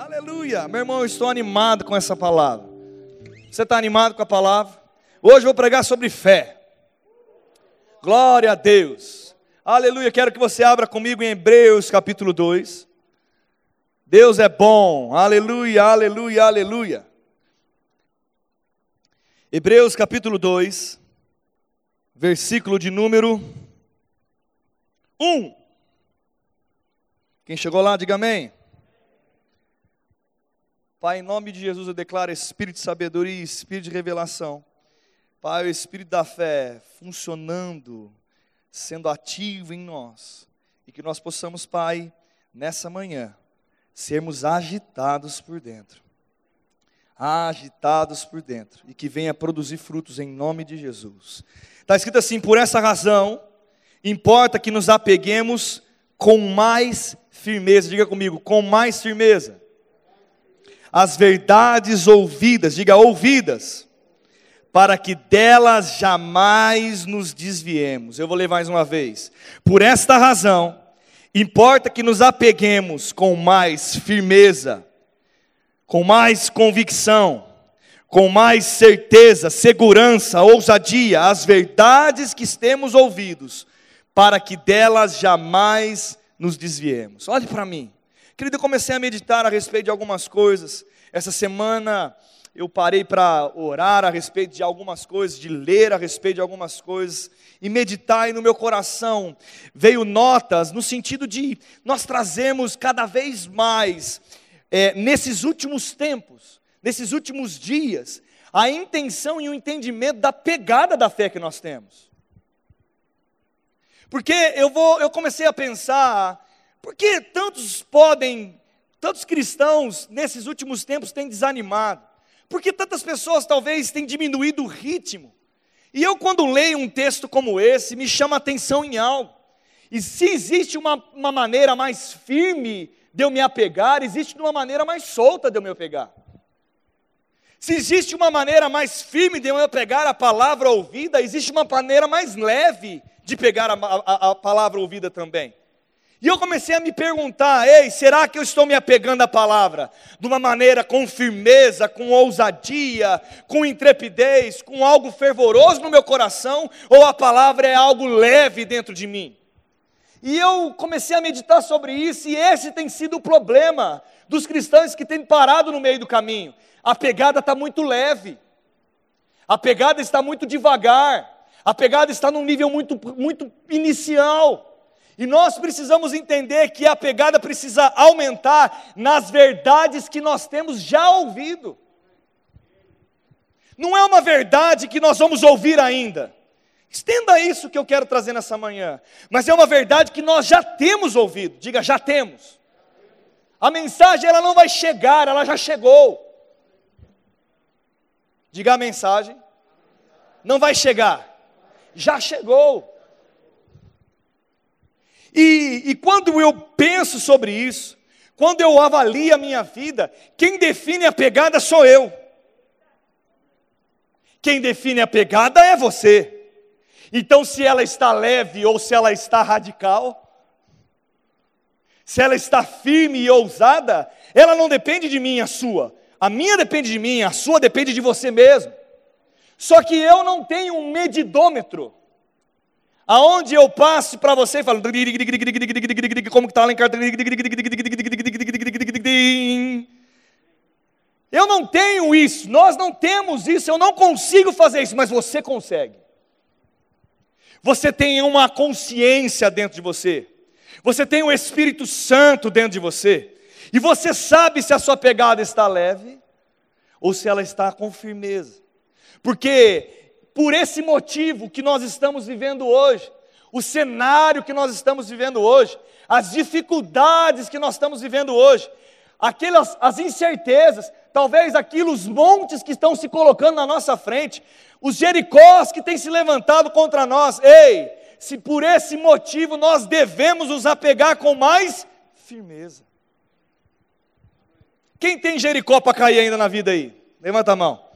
Aleluia! Meu irmão, eu estou animado com essa palavra. Você está animado com a palavra? Hoje eu vou pregar sobre fé. Glória a Deus. Aleluia. Quero que você abra comigo em Hebreus capítulo 2. Deus é bom. Aleluia, aleluia, aleluia. Hebreus capítulo 2, versículo de número 1. Quem chegou lá, diga amém. Pai, em nome de Jesus eu declaro espírito de sabedoria e espírito de revelação. Pai, o espírito da fé funcionando, sendo ativo em nós. E que nós possamos, Pai, nessa manhã, sermos agitados por dentro. Agitados por dentro. E que venha produzir frutos em nome de Jesus. Está escrito assim: por essa razão, importa que nos apeguemos com mais firmeza. Diga comigo, com mais firmeza. As verdades ouvidas, diga ouvidas para que delas jamais nos desviemos. Eu vou ler mais uma vez. Por esta razão, importa que nos apeguemos com mais firmeza, com mais convicção, com mais certeza, segurança, ousadia, as verdades que temos ouvidos, para que delas jamais nos desviemos. Olhe para mim. Querido, eu comecei a meditar a respeito de algumas coisas. Essa semana eu parei para orar a respeito de algumas coisas, de ler a respeito de algumas coisas e meditar, e no meu coração veio notas no sentido de nós trazemos cada vez mais, é, nesses últimos tempos, nesses últimos dias, a intenção e o entendimento da pegada da fé que nós temos. Porque eu vou, eu comecei a pensar, por que tantos podem, tantos cristãos nesses últimos tempos têm desanimado? Porque tantas pessoas talvez têm diminuído o ritmo. E eu, quando leio um texto como esse, me chama a atenção em algo. E se existe uma, uma maneira mais firme de eu me apegar, existe uma maneira mais solta de eu me apegar. Se existe uma maneira mais firme de eu pegar a palavra ouvida, existe uma maneira mais leve de pegar a, a, a palavra ouvida também. E eu comecei a me perguntar: ei, será que eu estou me apegando à palavra de uma maneira com firmeza, com ousadia, com intrepidez, com algo fervoroso no meu coração, ou a palavra é algo leve dentro de mim? E eu comecei a meditar sobre isso, e esse tem sido o problema dos cristãos que têm parado no meio do caminho. A pegada está muito leve, a pegada está muito devagar, a pegada está num nível muito, muito inicial. E nós precisamos entender que a pegada precisa aumentar nas verdades que nós temos já ouvido. Não é uma verdade que nós vamos ouvir ainda. Estenda isso que eu quero trazer nessa manhã. Mas é uma verdade que nós já temos ouvido. Diga, já temos. A mensagem ela não vai chegar, ela já chegou. Diga a mensagem. Não vai chegar. Já chegou. E, e quando eu penso sobre isso, quando eu avalio a minha vida, quem define a pegada sou eu. Quem define a pegada é você. Então, se ela está leve ou se ela está radical, se ela está firme e ousada, ela não depende de mim, a sua. A minha depende de mim, a sua depende de você mesmo. Só que eu não tenho um medidômetro Aonde eu passo para você falo, como que está lá em casa? Eu não tenho isso, nós não temos isso, eu não consigo fazer isso, mas você consegue. Você tem uma consciência dentro de você, você tem o Espírito Santo dentro de você, e você sabe se a sua pegada está leve ou se ela está com firmeza, porque por esse motivo que nós estamos vivendo hoje, o cenário que nós estamos vivendo hoje, as dificuldades que nós estamos vivendo hoje, aquelas as incertezas, talvez aquilo, os montes que estão se colocando na nossa frente, os jericós que têm se levantado contra nós. Ei, se por esse motivo nós devemos nos apegar com mais firmeza. Quem tem Jericó para cair ainda na vida aí? Levanta a mão.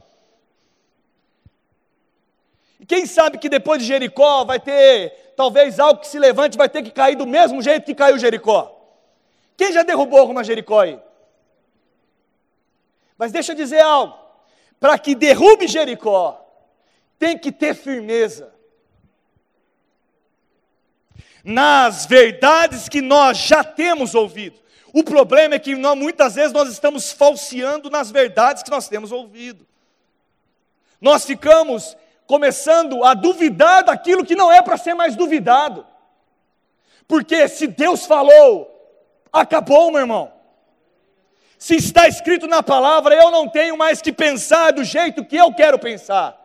Quem sabe que depois de Jericó vai ter, talvez algo que se levante, vai ter que cair do mesmo jeito que caiu Jericó. Quem já derrubou alguma Jericó aí? Mas deixa eu dizer algo: para que derrube Jericó, tem que ter firmeza. Nas verdades que nós já temos ouvido. O problema é que nós, muitas vezes nós estamos falseando nas verdades que nós temos ouvido. Nós ficamos começando a duvidar daquilo que não é para ser mais duvidado. Porque se Deus falou, acabou, meu irmão. Se está escrito na palavra, eu não tenho mais que pensar do jeito que eu quero pensar.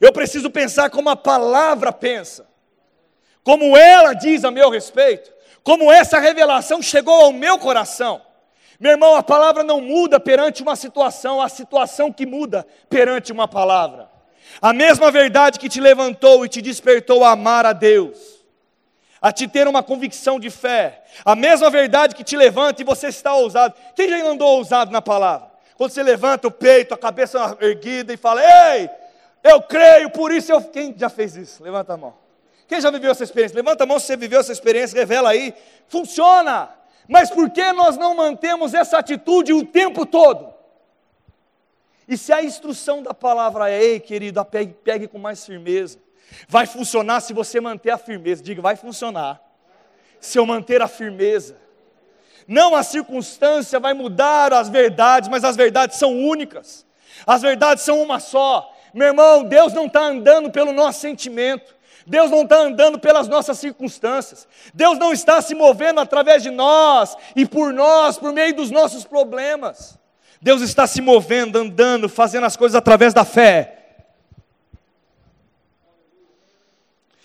Eu preciso pensar como a palavra pensa, como ela diz a meu respeito, como essa revelação chegou ao meu coração. Meu irmão, a palavra não muda perante uma situação, a situação que muda perante uma palavra. A mesma verdade que te levantou e te despertou a amar a Deus, a te ter uma convicção de fé, a mesma verdade que te levanta e você está ousado. Quem já andou ousado na palavra? Quando você levanta o peito, a cabeça erguida e fala: Ei, eu creio, por isso eu. Quem já fez isso? Levanta a mão. Quem já viveu essa experiência? Levanta a mão se você viveu essa experiência, revela aí. Funciona. Mas por que nós não mantemos essa atitude o tempo todo? E se a instrução da palavra é, ei querido, pegue, pegue com mais firmeza. Vai funcionar se você manter a firmeza. Diga, vai funcionar. Se eu manter a firmeza. Não a circunstância vai mudar as verdades, mas as verdades são únicas. As verdades são uma só. Meu irmão, Deus não está andando pelo nosso sentimento. Deus não está andando pelas nossas circunstâncias. Deus não está se movendo através de nós e por nós, por meio dos nossos problemas. Deus está se movendo, andando, fazendo as coisas através da fé.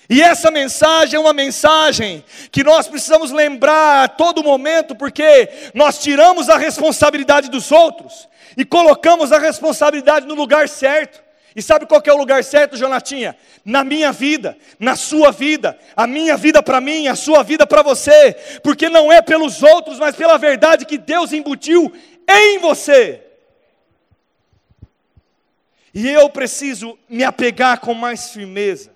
E essa mensagem é uma mensagem que nós precisamos lembrar a todo momento, porque nós tiramos a responsabilidade dos outros e colocamos a responsabilidade no lugar certo. E sabe qual é o lugar certo, Jonatinha? Na minha vida, na sua vida, a minha vida para mim, a sua vida para você, porque não é pelos outros, mas pela verdade que Deus embutiu em você. E eu preciso me apegar com mais firmeza,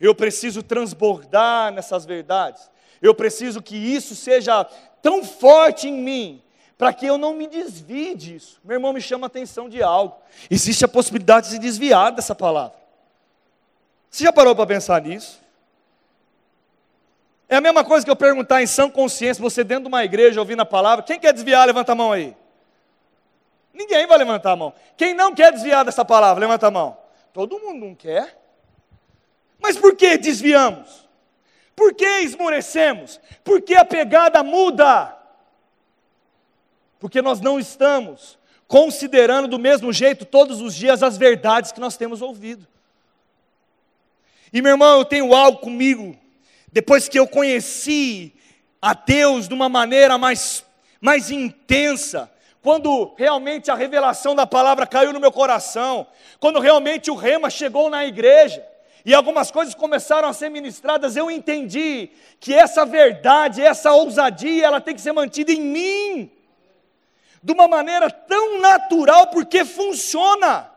eu preciso transbordar nessas verdades, eu preciso que isso seja tão forte em mim, para que eu não me desvie disso. Meu irmão me chama a atenção de algo. Existe a possibilidade de se desviar dessa palavra. Você já parou para pensar nisso? É a mesma coisa que eu perguntar em sã consciência, você dentro de uma igreja ouvindo a palavra, quem quer desviar, levanta a mão aí. Ninguém vai levantar a mão. Quem não quer desviar dessa palavra, levanta a mão. Todo mundo não quer. Mas por que desviamos? Por que esmorecemos? Por que a pegada muda? porque nós não estamos considerando do mesmo jeito todos os dias as verdades que nós temos ouvido. E meu irmão, eu tenho algo comigo, depois que eu conheci a Deus de uma maneira mais, mais intensa, quando realmente a revelação da palavra caiu no meu coração, quando realmente o rema chegou na igreja, e algumas coisas começaram a ser ministradas, eu entendi que essa verdade, essa ousadia, ela tem que ser mantida em mim de uma maneira tão natural, porque funciona.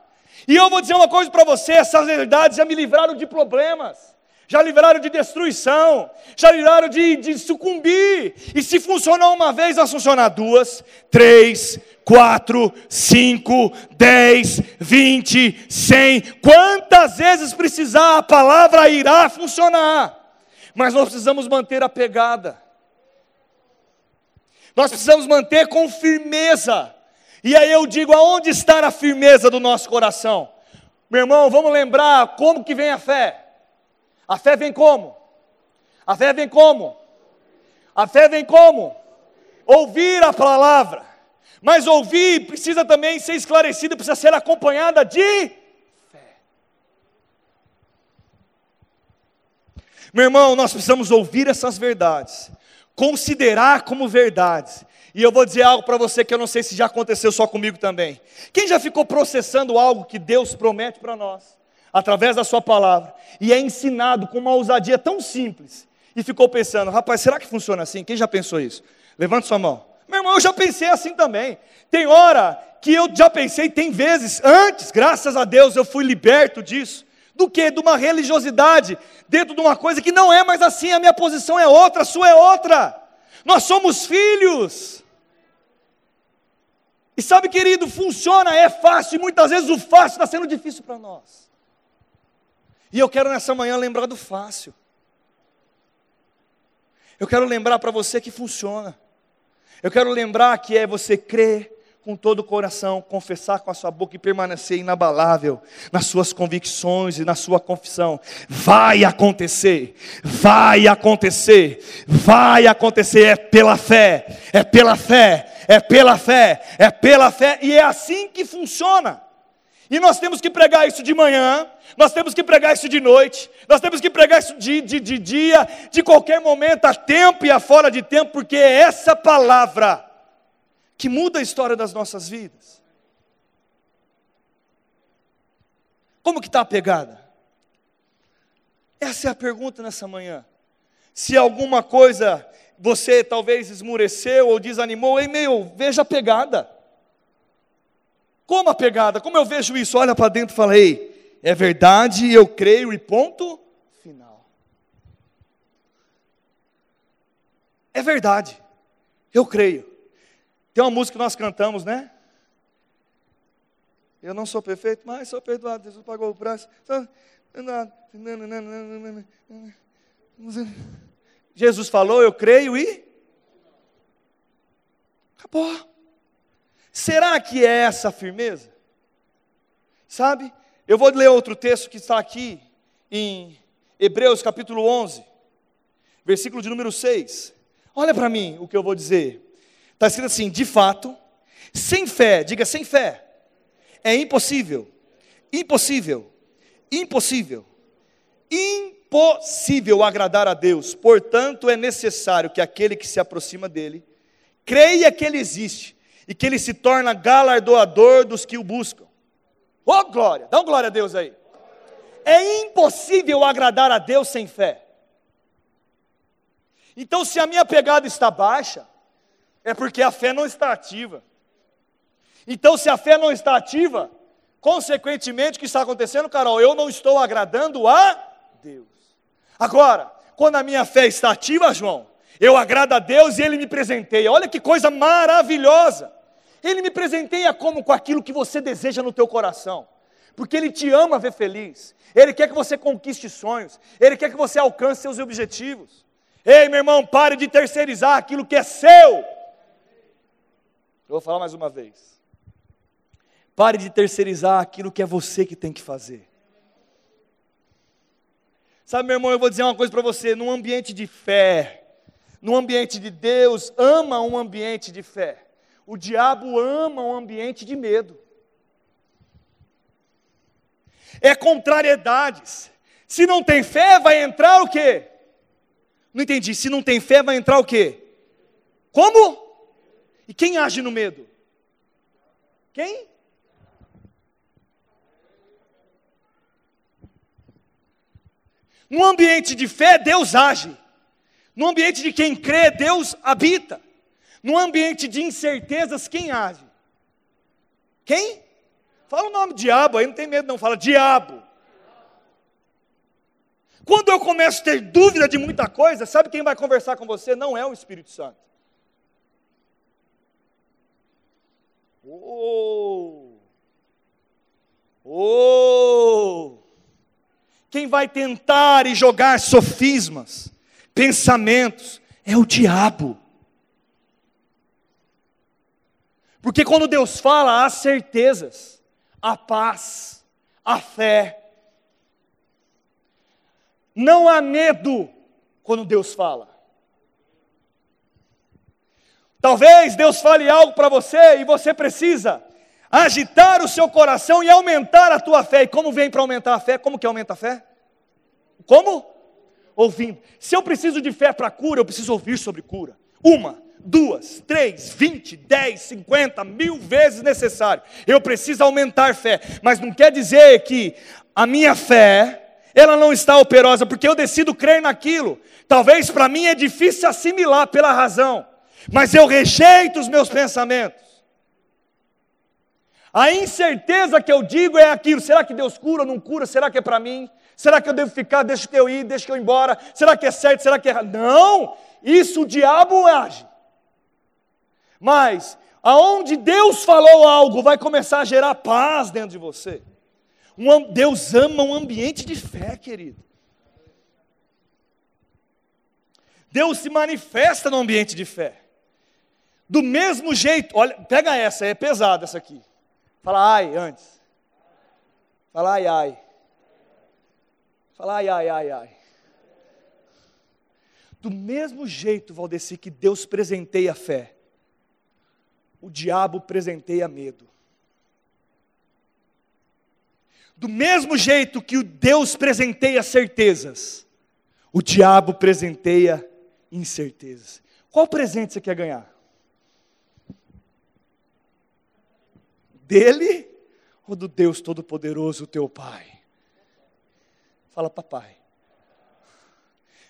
E eu vou dizer uma coisa para você: essas verdades já me livraram de problemas, já livraram de destruição, já livraram de, de sucumbir. E se funcionou uma vez, vai funcionar duas, três, quatro, cinco, dez, vinte, cem. Quantas vezes precisar, a palavra irá funcionar. Mas nós precisamos manter a pegada. Nós precisamos manter com firmeza. E aí eu digo, aonde está a firmeza do nosso coração? Meu irmão, vamos lembrar como que vem a fé. A fé vem como? A fé vem como? A fé vem como? Ouvir a palavra. Mas ouvir precisa também ser esclarecida, precisa ser acompanhada de fé. Meu irmão, nós precisamos ouvir essas verdades considerar como verdades. E eu vou dizer algo para você que eu não sei se já aconteceu só comigo também. Quem já ficou processando algo que Deus promete para nós, através da Sua palavra, e é ensinado com uma ousadia tão simples, e ficou pensando, rapaz, será que funciona assim? Quem já pensou isso? Levante sua mão. Meu irmão, eu já pensei assim também. Tem hora que eu já pensei, tem vezes, antes, graças a Deus, eu fui liberto disso do que? De uma religiosidade, dentro de uma coisa que não é mais assim, a minha posição é outra, a sua é outra. Nós somos filhos. E sabe, querido, funciona, é fácil, e muitas vezes o fácil está sendo difícil para nós. E eu quero nessa manhã lembrar do fácil. Eu quero lembrar para você que funciona. Eu quero lembrar que é você crer com todo o coração, confessar com a sua boca e permanecer inabalável nas suas convicções e na sua confissão. Vai acontecer, vai acontecer, vai acontecer. É pela fé, é pela fé, é pela fé, é pela fé, e é assim que funciona. E nós temos que pregar isso de manhã, nós temos que pregar isso de noite, nós temos que pregar isso de, de, de dia, de qualquer momento, a tempo e a fora de tempo, porque é essa palavra que muda a história das nossas vidas. Como que está a pegada? Essa é a pergunta nessa manhã. Se alguma coisa você talvez esmureceu ou desanimou, ei meu, veja a pegada. Como a pegada? Como eu vejo isso? Olha para dentro e fala: Ei, é verdade, eu creio e ponto final. É verdade, eu creio. Tem uma música que nós cantamos, né? Eu não sou perfeito, mas sou perdoado. Jesus pagou o preço. Jesus falou, eu creio e acabou. Será que é essa a firmeza? Sabe? Eu vou ler outro texto que está aqui em Hebreus capítulo 11, versículo de número 6. Olha para mim o que eu vou dizer. Está escrito assim: de fato, sem fé, diga sem fé, é impossível, impossível, impossível, impossível agradar a Deus. Portanto, é necessário que aquele que se aproxima dele creia que ele existe e que ele se torna galardoador dos que o buscam. Oh glória, dá um glória a Deus aí. É impossível agradar a Deus sem fé. Então, se a minha pegada está baixa, é porque a fé não está ativa. Então, se a fé não está ativa, consequentemente, o que está acontecendo, Carol? Eu não estou agradando a Deus. Agora, quando a minha fé está ativa, João, eu agrado a Deus e Ele me presenteia. Olha que coisa maravilhosa. Ele me presenteia como com aquilo que você deseja no teu coração. Porque Ele te ama ver feliz. Ele quer que você conquiste sonhos. Ele quer que você alcance seus objetivos. Ei, meu irmão, pare de terceirizar aquilo que é seu. Eu vou falar mais uma vez. Pare de terceirizar aquilo que é você que tem que fazer. Sabe, meu irmão, eu vou dizer uma coisa para você: num ambiente de fé, num ambiente de Deus, ama um ambiente de fé. O diabo ama um ambiente de medo. É contrariedades. Se não tem fé, vai entrar o quê? Não entendi. Se não tem fé, vai entrar o quê? Como? E quem age no medo? Quem? No ambiente de fé, Deus age. No ambiente de quem crê, Deus habita. No ambiente de incertezas, quem age? Quem? Fala o nome diabo aí, não tem medo não, fala diabo. Quando eu começo a ter dúvida de muita coisa, sabe quem vai conversar com você? Não é o Espírito Santo. Oh! Oh! Quem vai tentar e jogar sofismas, pensamentos, é o diabo. Porque quando Deus fala, há certezas, há paz, há fé. Não há medo quando Deus fala. Talvez Deus fale algo para você e você precisa agitar o seu coração e aumentar a tua fé. E como vem para aumentar a fé? Como que aumenta a fé? Como? Ouvindo. Se eu preciso de fé para cura, eu preciso ouvir sobre cura. Uma, duas, três, vinte, dez, cinquenta, mil vezes necessário. Eu preciso aumentar fé, mas não quer dizer que a minha fé ela não está operosa, porque eu decido crer naquilo. Talvez para mim é difícil assimilar pela razão, mas eu rejeito os meus pensamentos. A incerteza que eu digo é aquilo: será que Deus cura ou não cura? Será que é para mim? Será que eu devo ficar? Deixa que eu ir, deixa que eu ir embora. Será que é certo? Será que é errado? Não, isso o diabo age. Mas Aonde Deus falou algo, vai começar a gerar paz dentro de você. Um, Deus ama um ambiente de fé, querido. Deus se manifesta no ambiente de fé. Do mesmo jeito, olha, pega essa, é pesada essa aqui. Fala ai antes. Fala ai ai. Fala ai ai ai ai. Do mesmo jeito, Valdeci, que Deus presenteia a fé, o diabo presenteia medo. Do mesmo jeito que o Deus presenteia certezas, o diabo presenteia incertezas. Qual presente você quer ganhar? Dele ou do Deus Todo-Poderoso, teu Pai? Fala, papai.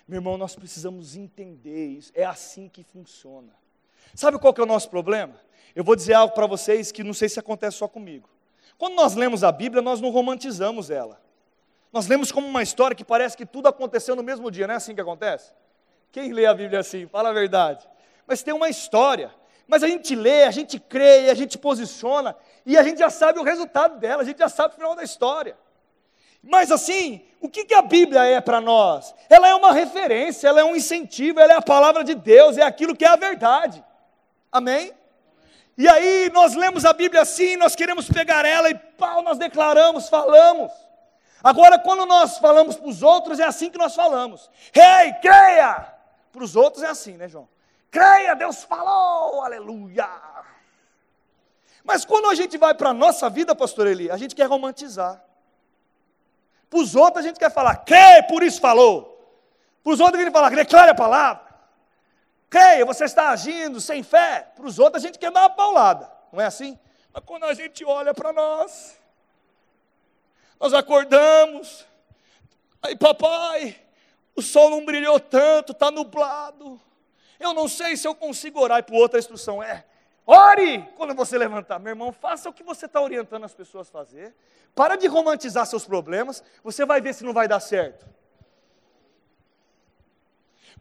Meu irmão, nós precisamos entender isso. É assim que funciona. Sabe qual que é o nosso problema? Eu vou dizer algo para vocês que não sei se acontece só comigo. Quando nós lemos a Bíblia, nós não romantizamos ela. Nós lemos como uma história que parece que tudo aconteceu no mesmo dia, não é assim que acontece? Quem lê a Bíblia assim? Fala a verdade. Mas tem uma história. Mas a gente lê, a gente crê, a gente posiciona, e a gente já sabe o resultado dela, a gente já sabe o final da história. Mas assim, o que, que a Bíblia é para nós? Ela é uma referência, ela é um incentivo, ela é a palavra de Deus, é aquilo que é a verdade. Amém? E aí nós lemos a Bíblia assim, nós queremos pegar ela e pau, nós declaramos, falamos. Agora, quando nós falamos para os outros, é assim que nós falamos. Rei, hey, creia! Para os outros é assim, né, João? Creia, Deus falou, aleluia. Mas quando a gente vai para a nossa vida, pastor Eli, a gente quer romantizar. Para os outros a gente quer falar, creia, por isso falou. Para os outros a gente fala, declare a palavra. Creia, você está agindo sem fé. Para os outros a gente quer dar uma paulada. Não é assim? Mas quando a gente olha para nós, nós acordamos, aí papai, o sol não brilhou tanto, está nublado. Eu não sei se eu consigo orar. E para o outro a instrução é: ore quando você levantar. Meu irmão, faça o que você está orientando as pessoas a fazer. Para de romantizar seus problemas. Você vai ver se não vai dar certo.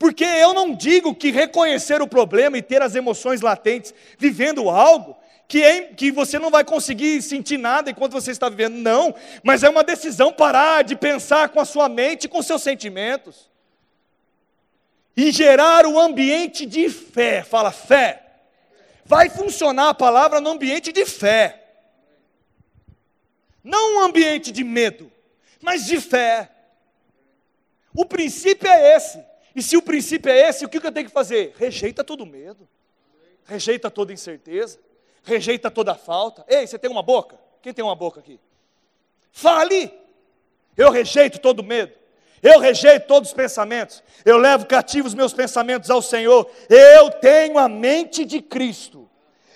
Porque eu não digo que reconhecer o problema e ter as emoções latentes, vivendo algo, que, é, que você não vai conseguir sentir nada enquanto você está vivendo. Não, mas é uma decisão parar de pensar com a sua mente com seus sentimentos. E gerar o um ambiente de fé. Fala, fé. Vai funcionar a palavra no ambiente de fé. Não um ambiente de medo, mas de fé. O princípio é esse. E se o princípio é esse, o que eu tenho que fazer? Rejeita todo medo. Rejeita toda incerteza rejeita toda falta. Ei, você tem uma boca? Quem tem uma boca aqui? Fale! Eu rejeito todo medo. Eu rejeito todos os pensamentos. Eu levo cativos meus pensamentos ao Senhor. Eu tenho a mente de Cristo.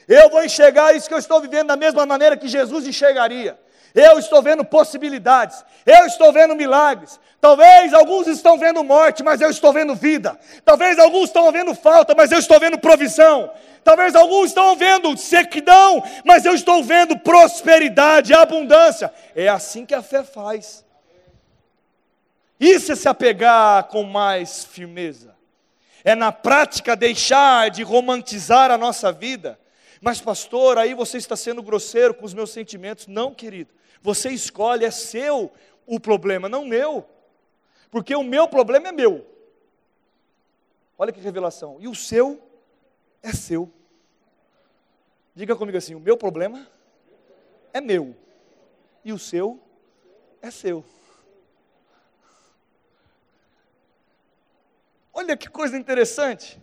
Eu vou enxergar isso que eu estou vivendo da mesma maneira que Jesus enxergaria. Eu estou vendo possibilidades, eu estou vendo milagres. Talvez alguns estão vendo morte, mas eu estou vendo vida. Talvez alguns estão vendo falta, mas eu estou vendo provisão. Talvez alguns estão vendo sequidão, mas eu estou vendo prosperidade, abundância. É assim que a fé faz. Isso é se apegar com mais firmeza. É na prática deixar de romantizar a nossa vida. Mas, pastor, aí você está sendo grosseiro com os meus sentimentos. Não, querido. Você escolhe, é seu o problema, não meu. Porque o meu problema é meu. Olha que revelação. E o seu é seu. Diga comigo assim: o meu problema é meu. E o seu é seu. Olha que coisa interessante.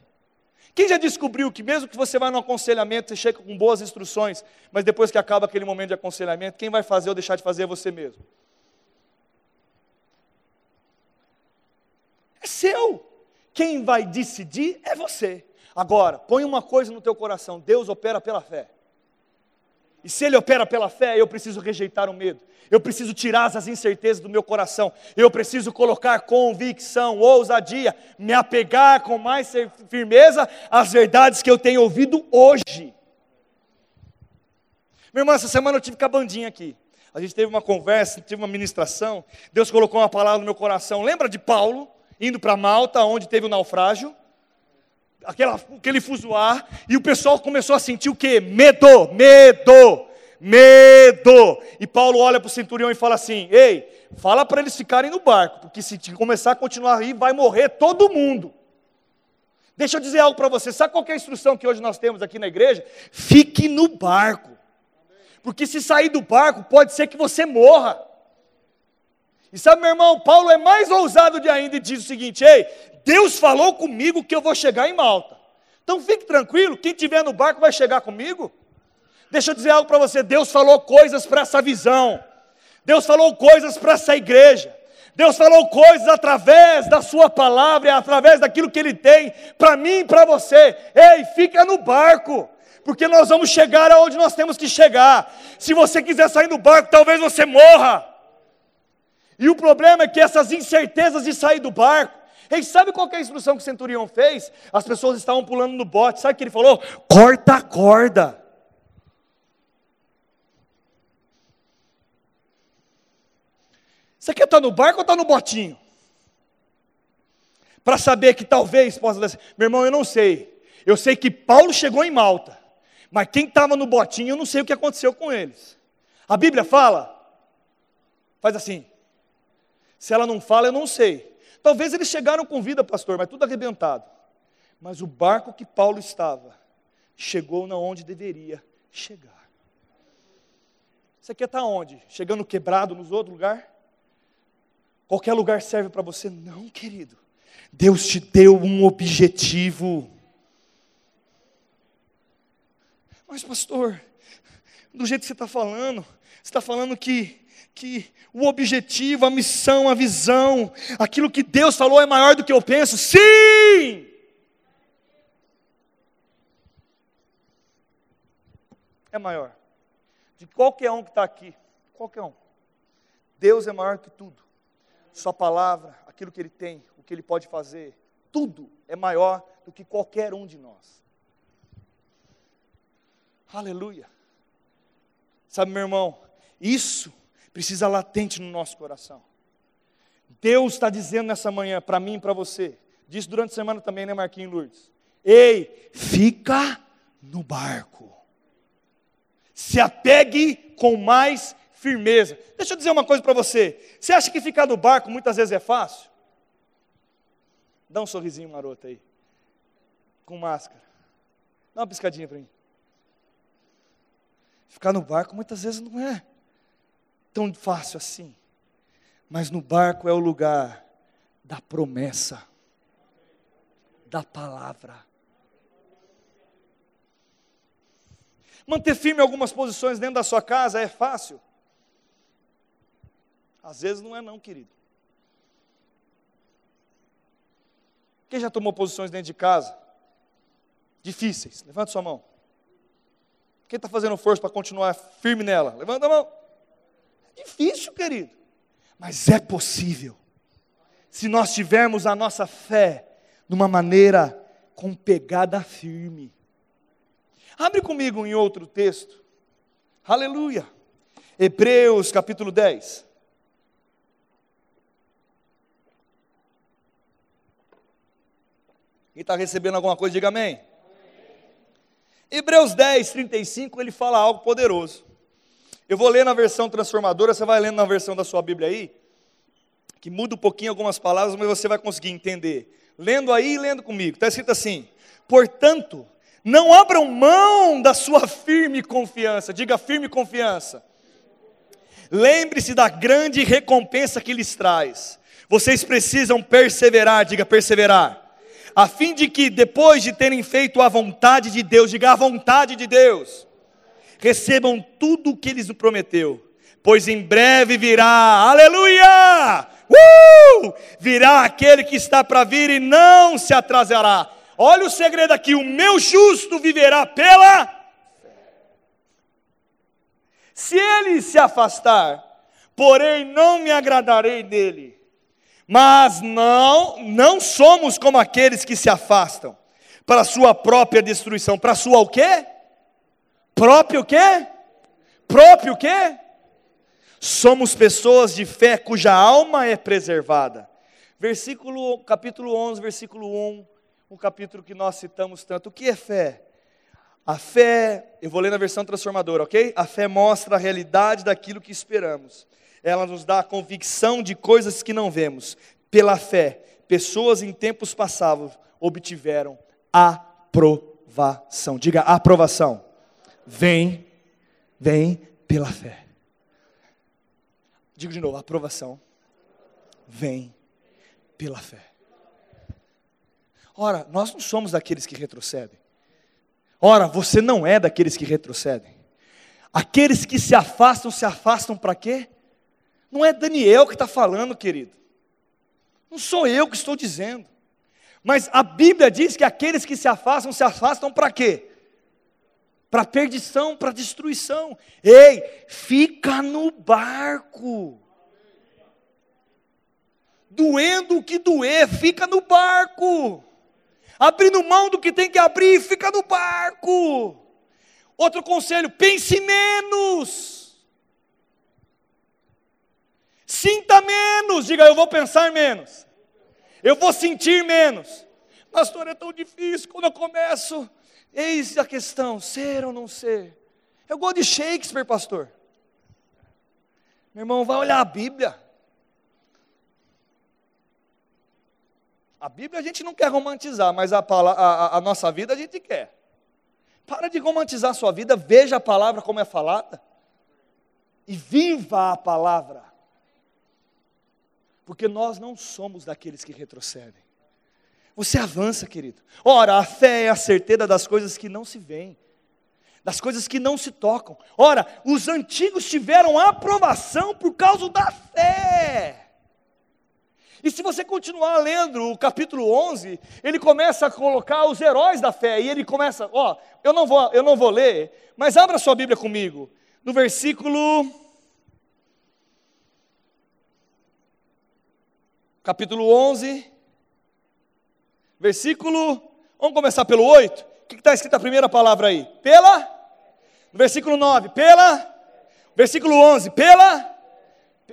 Quem já descobriu que mesmo que você vá no aconselhamento, você chega com boas instruções, mas depois que acaba aquele momento de aconselhamento, quem vai fazer ou deixar de fazer é você mesmo? É seu. Quem vai decidir é você. Agora, põe uma coisa no teu coração: Deus opera pela fé. E se Ele opera pela fé, eu preciso rejeitar o medo, eu preciso tirar as incertezas do meu coração, eu preciso colocar convicção, ousadia, me apegar com mais firmeza às verdades que eu tenho ouvido hoje. Meu irmão, essa semana eu tive com a bandinha aqui. A gente teve uma conversa, teve uma ministração. Deus colocou uma palavra no meu coração. Lembra de Paulo indo para Malta, onde teve o naufrágio? Aquela, aquele fuzuar, e o pessoal começou a sentir o quê? Medo, medo, medo. E Paulo olha para o centurião e fala assim: Ei, fala para eles ficarem no barco, porque se começar a continuar a rir, vai morrer todo mundo. Deixa eu dizer algo para você: sabe qual é a instrução que hoje nós temos aqui na igreja? Fique no barco, porque se sair do barco, pode ser que você morra. E sabe, meu irmão, Paulo é mais ousado de ainda e diz o seguinte: Ei, Deus falou comigo que eu vou chegar em Malta. Então fique tranquilo, quem estiver no barco vai chegar comigo. Deixa eu dizer algo para você: Deus falou coisas para essa visão, Deus falou coisas para essa igreja, Deus falou coisas através da Sua palavra, através daquilo que Ele tem para mim e para você. Ei, fica no barco, porque nós vamos chegar aonde nós temos que chegar. Se você quiser sair do barco, talvez você morra. E o problema é que essas incertezas de sair do barco, Ei, sabe qual é a instrução que o centurião fez? As pessoas estavam pulando no bote, sabe o que ele falou? Corta a corda. Você quer estar no barco ou está no botinho? Para saber que talvez possa dar. Meu irmão, eu não sei. Eu sei que Paulo chegou em Malta. Mas quem estava no botinho, eu não sei o que aconteceu com eles. A Bíblia fala. Faz assim. Se ela não fala, eu não sei. Talvez eles chegaram com vida, pastor, mas tudo arrebentado. Mas o barco que Paulo estava chegou na onde deveria chegar. Você quer estar onde? Chegando quebrado nos outros lugares? Qualquer lugar serve para você? Não, querido. Deus te deu um objetivo. Mas, pastor, do jeito que você está falando, você está falando que que o objetivo, a missão, a visão, aquilo que Deus falou é maior do que eu penso? Sim! É maior. De qualquer um que está aqui, qualquer um. Deus é maior que tudo. Sua palavra, aquilo que Ele tem, o que Ele pode fazer, tudo é maior do que qualquer um de nós. Aleluia. Sabe, meu irmão, isso precisa latente no nosso coração. Deus está dizendo nessa manhã, para mim e para você, disse durante a semana também, né, Marquinhos Lourdes? Ei, fica no barco. Se apegue com mais firmeza. Deixa eu dizer uma coisa para você. Você acha que ficar no barco muitas vezes é fácil? Dá um sorrisinho maroto aí. Com máscara. Dá uma piscadinha para mim. Ficar no barco muitas vezes não é tão fácil assim. Mas no barco é o lugar da promessa, da palavra. Manter firme algumas posições dentro da sua casa é fácil? Às vezes não é não, querido. Quem já tomou posições dentro de casa? Difíceis. Levanta sua mão. Quem está fazendo força para continuar firme nela? Levanta a mão. Difícil, querido, mas é possível. Se nós tivermos a nossa fé numa maneira com pegada firme. Abre comigo em outro texto. Aleluia. Hebreus capítulo 10. Quem está recebendo alguma coisa, diga amém. amém. Hebreus 10, 35, ele fala algo poderoso. Eu vou ler na versão transformadora, você vai lendo na versão da sua Bíblia aí, que muda um pouquinho algumas palavras, mas você vai conseguir entender. Lendo aí e lendo comigo. Está escrito assim: Portanto, não abram mão da sua firme confiança. Diga firme confiança. Lembre-se da grande recompensa que lhes traz. Vocês precisam perseverar, diga perseverar, a fim de que depois de terem feito a vontade de Deus, diga a vontade de Deus, recebam tudo o que ele nos prometeu, pois em breve virá, aleluia! Uh! Virá aquele que está para vir e não se atrasará. Olha o segredo aqui: o meu justo viverá pela Se ele se afastar, porém não me agradarei dele. Mas não, não somos como aqueles que se afastam para sua própria destruição, para sua o quê? Próprio quê? Próprio quê? Somos pessoas de fé cuja alma é preservada. Versículo, capítulo 11, versículo 1. um capítulo que nós citamos tanto. O que é fé? A fé, eu vou ler na versão transformadora, ok? A fé mostra a realidade daquilo que esperamos. Ela nos dá a convicção de coisas que não vemos. Pela fé, pessoas em tempos passados obtiveram aprovação. Diga aprovação. Vem, vem pela fé. Digo de novo, aprovação. Vem pela fé. Ora, nós não somos daqueles que retrocedem. Ora, você não é daqueles que retrocedem. Aqueles que se afastam, se afastam para quê? Não é Daniel que está falando, querido. Não sou eu que estou dizendo. Mas a Bíblia diz que aqueles que se afastam, se afastam para quê? Para perdição, para destruição. Ei, fica no barco. Doendo o que doer, fica no barco abrindo mão do que tem que abrir, fica no barco. Outro conselho: pense menos. Sinta menos. Diga, eu vou pensar menos. Eu vou sentir menos. Pastor, é tão difícil quando eu começo. Eis a questão: ser ou não ser. Eu gosto de Shakespeare, pastor. Meu irmão, vai olhar a Bíblia. A Bíblia a gente não quer romantizar, mas a, a, a nossa vida a gente quer. Para de romantizar a sua vida, veja a palavra como é falada. E viva a palavra. Porque nós não somos daqueles que retrocedem. Você avança, querido. Ora, a fé é a certeza das coisas que não se veem, das coisas que não se tocam. Ora, os antigos tiveram aprovação por causa da fé. E se você continuar lendo o capítulo 11, ele começa a colocar os heróis da fé, e ele começa, ó, eu não vou, eu não vou ler, mas abra sua Bíblia comigo, no versículo capítulo 11, versículo, vamos começar pelo 8, o que está escrito a primeira palavra aí? Pela, versículo 9, pela, versículo 11, pela,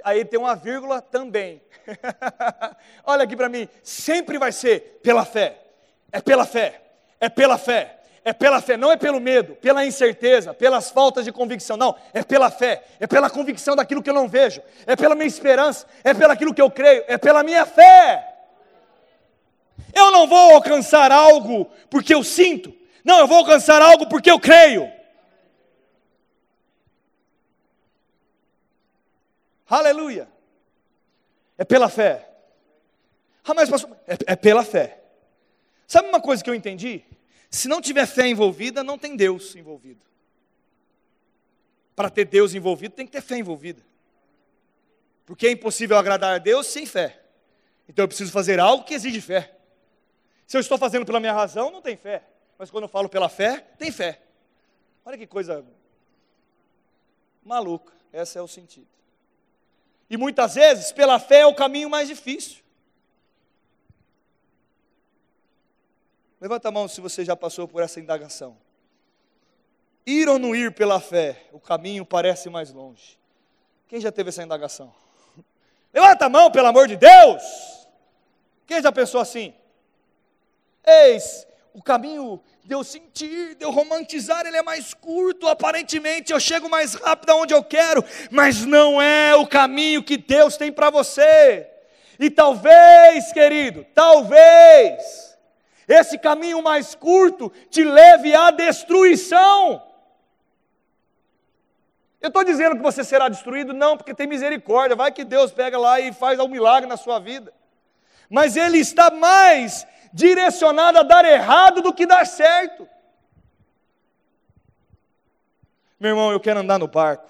aí tem uma vírgula também. Olha aqui para mim, sempre vai ser pela fé. É pela fé. É pela fé. É pela fé, não é pelo medo, pela incerteza, pelas faltas de convicção, não, é pela fé, é pela convicção daquilo que eu não vejo, é pela minha esperança, é pelo aquilo que eu creio, é pela minha fé. Eu não vou alcançar algo porque eu sinto, não, eu vou alcançar algo porque eu creio. Aleluia. É pela fé. Ah, mas pastor, é, é pela fé. Sabe uma coisa que eu entendi? Se não tiver fé envolvida, não tem Deus envolvido. Para ter Deus envolvido, tem que ter fé envolvida. Porque é impossível agradar a Deus sem fé. Então eu preciso fazer algo que exige fé. Se eu estou fazendo pela minha razão, não tem fé. Mas quando eu falo pela fé, tem fé. Olha que coisa maluca. Esse é o sentido. E muitas vezes, pela fé é o caminho mais difícil. Levanta a mão se você já passou por essa indagação. Ir ou não ir pela fé, o caminho parece mais longe. Quem já teve essa indagação? Levanta a mão, pelo amor de Deus! Quem já pensou assim? Eis, o caminho de eu sentir, de eu romantizar, ele é mais curto, aparentemente eu chego mais rápido aonde eu quero, mas não é o caminho que Deus tem para você. E talvez, querido, talvez, esse caminho mais curto te leve à destruição. Eu estou dizendo que você será destruído, não, porque tem misericórdia, vai que Deus pega lá e faz um milagre na sua vida. Mas Ele está mais direcionado a dar errado do que dar certo. Meu irmão, eu quero andar no barco.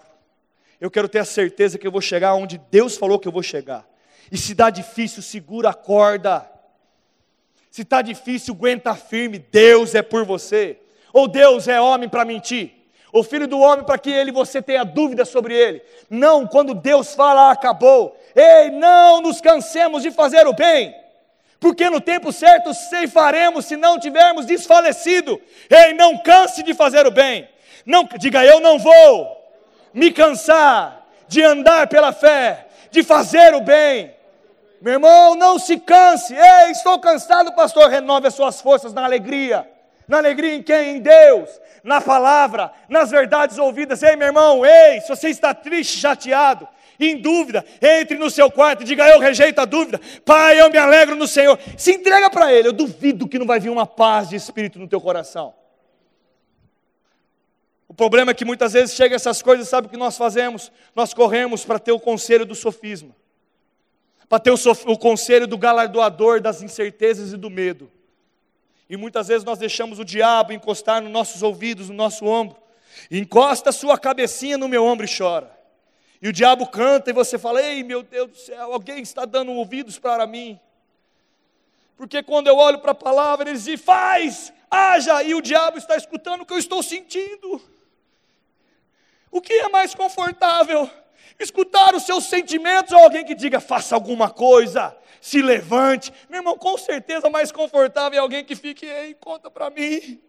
Eu quero ter a certeza que eu vou chegar onde Deus falou que eu vou chegar. E se dá difícil, segura a corda. Se está difícil, aguenta firme. Deus é por você. Ou Deus é homem para mentir. O filho do homem para que ele você tenha dúvida sobre ele. Não, quando Deus fala, acabou. Ei, não nos cansemos de fazer o bem porque no tempo certo ceifaremos se não tivermos desfalecido. Ei, não canse de fazer o bem. Não, diga eu não vou me cansar de andar pela fé, de fazer o bem. Meu irmão, não se canse. Ei, estou cansado, pastor. Renove as suas forças na alegria. Na alegria em quem? Em Deus, na palavra, nas verdades ouvidas. Ei, meu irmão, ei, se você está triste, chateado, em dúvida, entre no seu quarto e diga: Eu rejeito a dúvida. Pai, eu me alegro no Senhor. Se entrega para Ele. Eu duvido que não vai vir uma paz de espírito no teu coração. O problema é que muitas vezes chega essas coisas, sabe o que nós fazemos? Nós corremos para ter o conselho do sofisma para ter o, o conselho do galardoador das incertezas e do medo. E muitas vezes nós deixamos o diabo encostar nos nossos ouvidos, no nosso ombro. Encosta sua cabecinha no meu ombro e chora. E o diabo canta e você fala: Ei, meu Deus do céu, alguém está dando ouvidos para mim. Porque quando eu olho para a palavra, ele diz: Faz, haja, e o diabo está escutando o que eu estou sentindo. O que é mais confortável? escutar os seus sentimentos ou alguém que diga, faça alguma coisa, se levante. Meu irmão, com certeza mais confortável é alguém que fique, ei, conta para mim.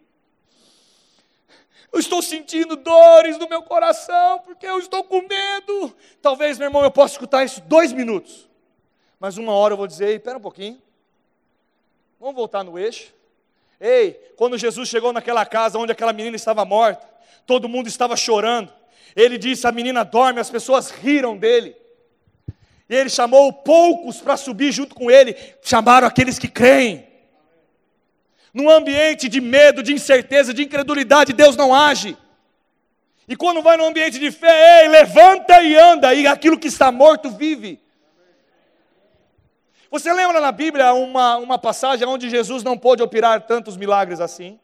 Eu estou sentindo dores no meu coração, porque eu estou com medo. Talvez, meu irmão, eu possa escutar isso dois minutos. Mas uma hora eu vou dizer, espera um pouquinho. Vamos voltar no eixo. Ei, quando Jesus chegou naquela casa onde aquela menina estava morta, todo mundo estava chorando. Ele disse: a menina dorme, as pessoas riram dele. E ele chamou poucos para subir junto com ele, chamaram aqueles que creem. Num ambiente de medo, de incerteza, de incredulidade, Deus não age. E quando vai num ambiente de fé, ei, levanta e anda, e aquilo que está morto vive. Você lembra na Bíblia uma, uma passagem onde Jesus não pôde operar tantos milagres assim?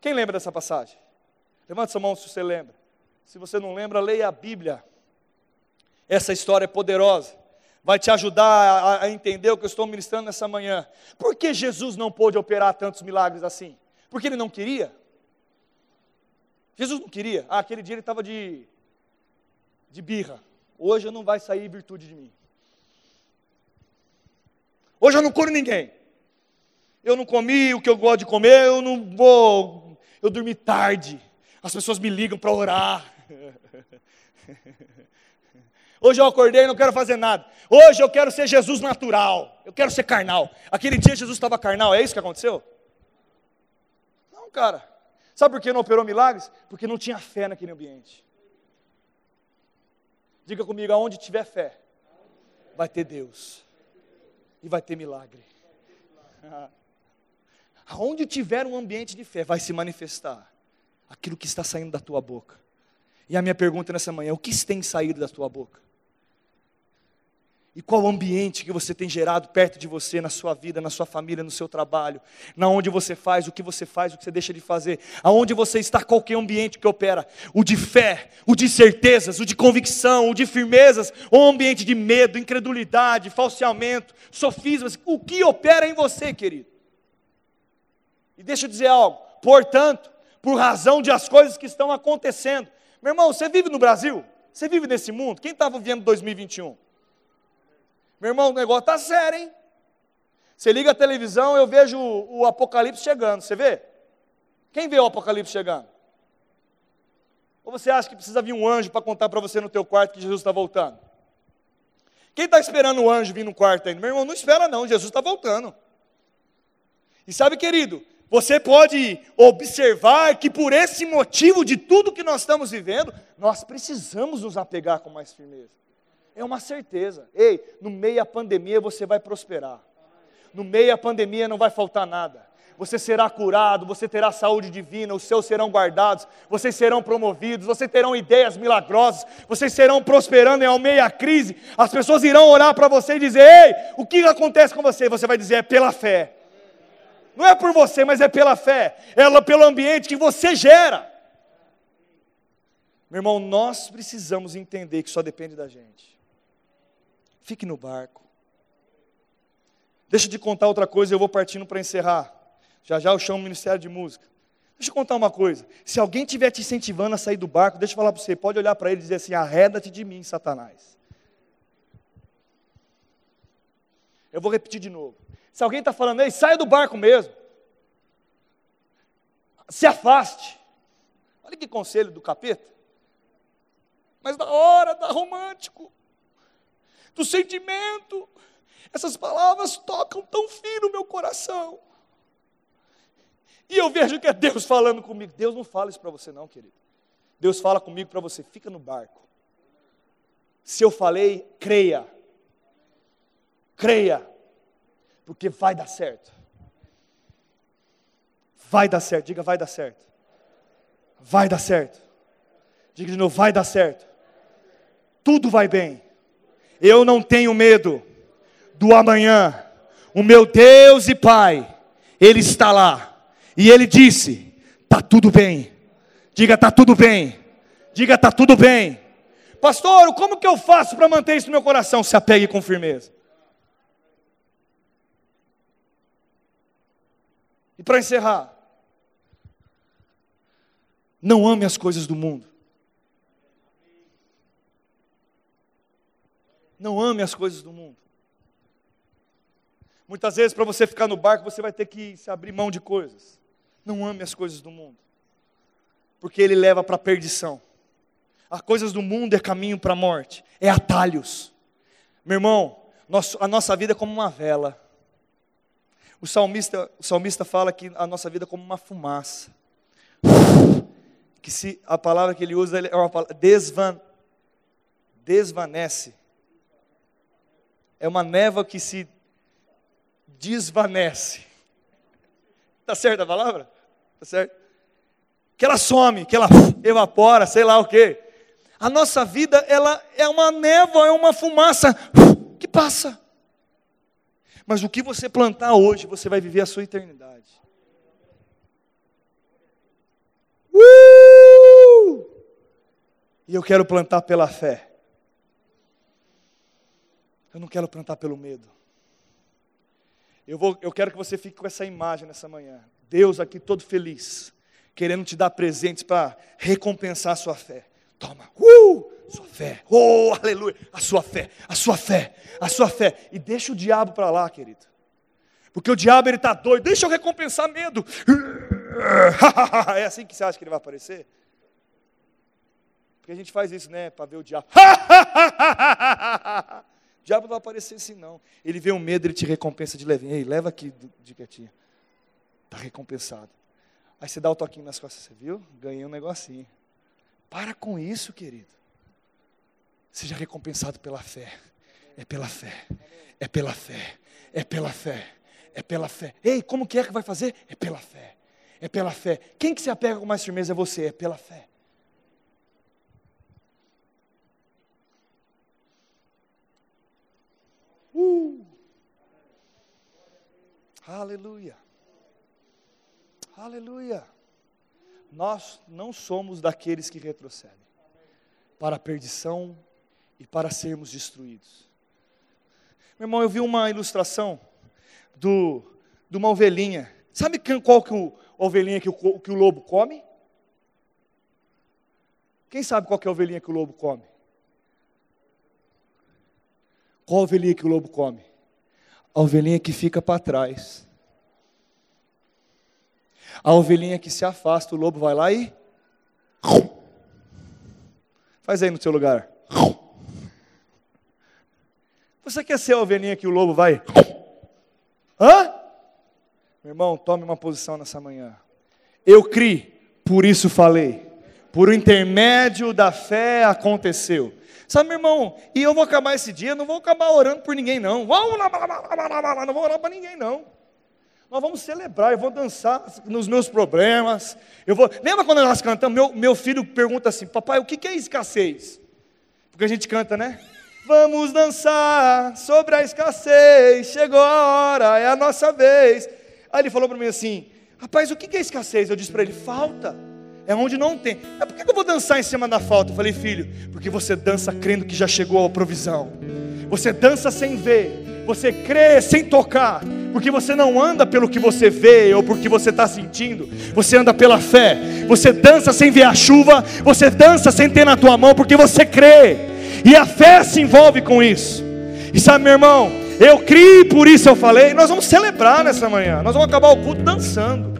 Quem lembra dessa passagem? Levante sua mão se você lembra. Se você não lembra, leia a Bíblia. Essa história é poderosa. Vai te ajudar a, a entender o que eu estou ministrando nessa manhã. Por que Jesus não pôde operar tantos milagres assim? Porque ele não queria? Jesus não queria. Ah, aquele dia ele estava de, de birra. Hoje não vai sair virtude de mim. Hoje eu não curo ninguém. Eu não comi o que eu gosto de comer, eu não vou. Eu dormi tarde. As pessoas me ligam para orar. Hoje eu acordei e não quero fazer nada. Hoje eu quero ser Jesus natural. Eu quero ser carnal. Aquele dia Jesus estava carnal, é isso que aconteceu? Não, cara. Sabe por que não operou milagres? Porque não tinha fé naquele ambiente. Diga comigo, aonde tiver fé, vai ter Deus. E vai ter milagre. Aonde tiver um ambiente de fé, vai se manifestar aquilo que está saindo da tua boca. E a minha pergunta nessa manhã é: o que tem saído da tua boca? E qual o ambiente que você tem gerado perto de você, na sua vida, na sua família, no seu trabalho, na onde você faz, o que você faz, o que você deixa de fazer, aonde você está, qualquer ambiente que opera, o de fé, o de certezas, o de convicção, o de firmezas, ou ambiente de medo, incredulidade, falseamento, sofismas, o que opera em você, querido? E deixa eu dizer algo, portanto, por razão de as coisas que estão acontecendo. Meu irmão, você vive no Brasil? Você vive nesse mundo? Quem estava vivendo 2021? Meu irmão, o negócio está sério, hein? Você liga a televisão, eu vejo o, o Apocalipse chegando, você vê? Quem vê o Apocalipse chegando? Ou você acha que precisa vir um anjo para contar para você no teu quarto que Jesus está voltando? Quem está esperando o anjo vir no quarto ainda? Meu irmão, não espera não, Jesus está voltando. E sabe, querido, você pode observar que por esse motivo de tudo que nós estamos vivendo, nós precisamos nos apegar com mais firmeza. É uma certeza. Ei, no meio da pandemia você vai prosperar. No meio da pandemia não vai faltar nada. Você será curado, você terá saúde divina, os seus serão guardados, vocês serão promovidos, vocês terão ideias milagrosas, vocês serão prosperando em meio à crise. As pessoas irão olhar para você e dizer: Ei, o que acontece com você? Você vai dizer: É pela fé. Não é por você, mas é pela fé. É pelo ambiente que você gera. Meu irmão, nós precisamos entender que só depende da gente. Fique no barco. Deixa te contar outra coisa, eu vou partindo para encerrar. Já já eu chamo o Ministério de Música. Deixa eu contar uma coisa. Se alguém estiver te incentivando a sair do barco, deixa eu falar para você, pode olhar para ele e dizer assim: arreda-te de mim, Satanás. Eu vou repetir de novo. Se alguém está falando, ei, saia do barco mesmo. Se afaste. Olha que conselho do capeta. Mas na hora, tá romântico. Do sentimento. Essas palavras tocam tão fino o meu coração. E eu vejo que é Deus falando comigo. Deus não fala isso para você, não, querido. Deus fala comigo para você, fica no barco. Se eu falei, creia. Creia. Porque vai dar certo. Vai dar certo. Diga, vai dar certo. Vai dar certo. Diga de novo, vai dar certo. Tudo vai bem. Eu não tenho medo do amanhã. O meu Deus e Pai, Ele está lá. E Ele disse: está tudo bem. Diga, está tudo bem. Diga, está tudo bem. Pastor, como que eu faço para manter isso no meu coração? Se apegue com firmeza. E para encerrar, não ame as coisas do mundo. Não ame as coisas do mundo. Muitas vezes, para você ficar no barco, você vai ter que se abrir mão de coisas. Não ame as coisas do mundo, porque ele leva para a perdição. As coisas do mundo é caminho para a morte, é atalhos. Meu irmão, a nossa vida é como uma vela. O salmista, o salmista fala que a nossa vida é como uma fumaça. Que se a palavra que ele usa é uma palavra, desvan, desvanece. É uma névoa que se desvanece. Está certa a palavra? Está certo? Que ela some, que ela evapora, sei lá o quê. A nossa vida, ela é uma névoa, é uma fumaça que passa. Mas o que você plantar hoje, você vai viver a sua eternidade. Uh! E eu quero plantar pela fé. Eu não quero plantar pelo medo. Eu, vou, eu quero que você fique com essa imagem nessa manhã. Deus aqui todo feliz, querendo te dar presentes para recompensar a sua fé. Toma, uh, sua fé, oh, aleluia, a sua fé, a sua fé, a sua fé. E deixa o diabo para lá, querido. Porque o diabo ele está doido, deixa eu recompensar medo. É assim que você acha que ele vai aparecer? Porque a gente faz isso, né, para ver o diabo. O diabo não vai aparecer assim, não. Ele vê o medo, ele te recompensa de levinho. Ei, leva aqui de quietinha. Está recompensado. Aí você dá o toquinho nas costas, você viu? Ganhei um negocinho. Para com isso, querido. Seja recompensado pela fé. É pela fé. É pela fé. É pela fé. É pela fé. Ei, como que é que vai fazer? É pela fé. É pela fé. Quem que se apega com mais firmeza é você. É pela fé. Uh! Aleluia. Aleluia. Nós não somos daqueles que retrocedem para a perdição e para sermos destruídos. Meu irmão, eu vi uma ilustração do, de uma ovelhinha. Sabe qual que o, ovelhinha que o, que o lobo come? Quem sabe qual que é a ovelhinha que o lobo come? Qual a ovelhinha que o lobo come? A ovelhinha que fica para trás. A ovelhinha que se afasta, o lobo vai lá e. Faz aí no seu lugar. Você quer ser a ovelhinha que o lobo vai? Hã? Meu irmão, tome uma posição nessa manhã. Eu criei, por isso falei. Por intermédio da fé aconteceu. Sabe, meu irmão, e eu vou acabar esse dia, não vou acabar orando por ninguém, não. Não vou orar para ninguém, não. Nós vamos celebrar, eu vou dançar nos meus problemas. Eu vou. Lembra quando nós cantamos? Meu, meu filho pergunta assim, papai, o que é escassez? Porque a gente canta, né? Vamos dançar sobre a escassez, chegou a hora, é a nossa vez. Aí ele falou para mim assim: Rapaz, o que é escassez? Eu disse para ele: Falta. É onde não tem. Mas por que eu vou dançar em cima da falta? Eu falei, filho, porque você dança crendo que já chegou a provisão. Você dança sem ver. Você crê sem tocar. Porque você não anda pelo que você vê ou porque você está sentindo. Você anda pela fé. Você dança sem ver a chuva. Você dança sem ter na tua mão porque você crê. E a fé se envolve com isso. E sabe, meu irmão, eu criei, por isso eu falei. Nós vamos celebrar nessa manhã. Nós vamos acabar o culto dançando.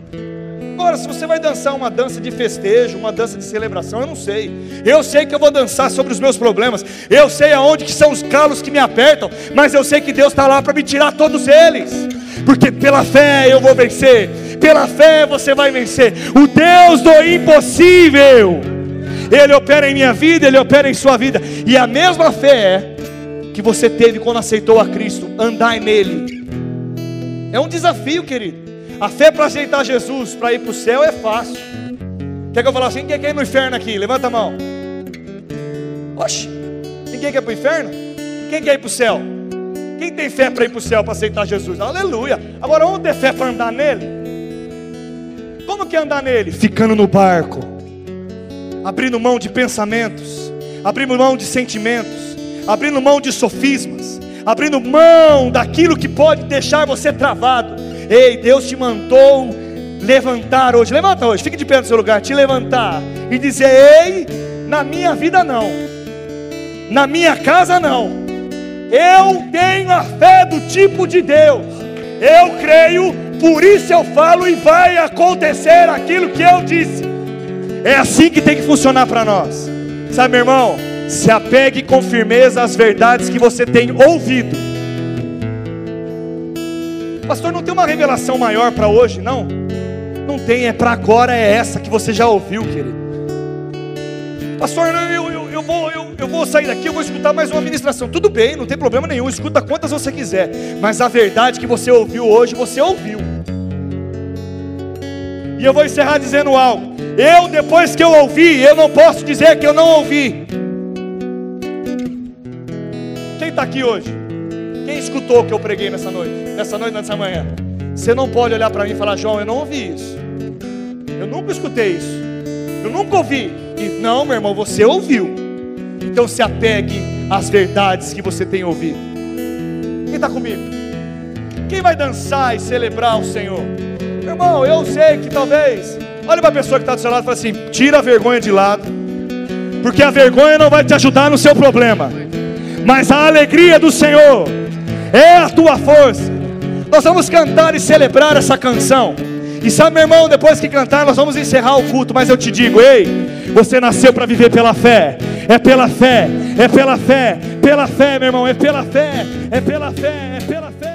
Agora, se você vai dançar uma dança de festejo, uma dança de celebração, eu não sei. Eu sei que eu vou dançar sobre os meus problemas. Eu sei aonde que são os calos que me apertam, mas eu sei que Deus está lá para me tirar todos eles. Porque pela fé eu vou vencer. Pela fé você vai vencer. O Deus do impossível. Ele opera em minha vida, ele opera em sua vida. E a mesma fé que você teve quando aceitou a Cristo, andai nele. É um desafio, querido. A fé para aceitar Jesus, para ir para o céu, é fácil. Quer que eu fale assim? Quem quer ir no inferno aqui? Levanta a mão. Oxe, ninguém quer ir para o inferno? Quem quer ir para o céu? Quem tem fé para ir para o céu, para aceitar Jesus? Aleluia. Agora, onde ter fé para andar nele? Como que é andar nele? Ficando no barco, abrindo mão de pensamentos, abrindo mão de sentimentos, abrindo mão de sofismas, abrindo mão daquilo que pode deixar você travado Ei, Deus te mandou levantar hoje. Levanta hoje, fique de pé no seu lugar. Te levantar e dizer: Ei, na minha vida não, na minha casa não. Eu tenho a fé do tipo de Deus. Eu creio, por isso eu falo e vai acontecer aquilo que eu disse. É assim que tem que funcionar para nós. Sabe, meu irmão? Se apegue com firmeza às verdades que você tem ouvido Pastor, não tem uma revelação maior para hoje? Não. Não tem, é para agora, é essa que você já ouviu, querido. Pastor, eu, eu, eu, vou, eu, eu vou sair daqui, eu vou escutar mais uma ministração. Tudo bem, não tem problema nenhum, escuta quantas você quiser. Mas a verdade que você ouviu hoje, você ouviu. E eu vou encerrar dizendo algo. Eu, depois que eu ouvi, eu não posso dizer que eu não ouvi. Quem está aqui hoje? Escutou o que eu preguei nessa noite? Nessa noite, nessa manhã? Você não pode olhar para mim e falar, João, eu não ouvi isso. Eu nunca escutei isso. Eu nunca ouvi. E não, meu irmão, você ouviu. Então se apegue às verdades que você tem ouvido. Quem está comigo? Quem vai dançar e celebrar o Senhor? Meu irmão, eu sei que talvez. Olha para a pessoa que está do seu lado e fala assim: tira a vergonha de lado. Porque a vergonha não vai te ajudar no seu problema. Mas a alegria do Senhor é a tua força. Nós vamos cantar e celebrar essa canção. E sabe, meu irmão, depois que cantar, nós vamos encerrar o culto. Mas eu te digo, ei, você nasceu para viver pela fé. É pela fé, é pela fé, pela fé, meu irmão, é pela fé, é pela fé, é pela fé.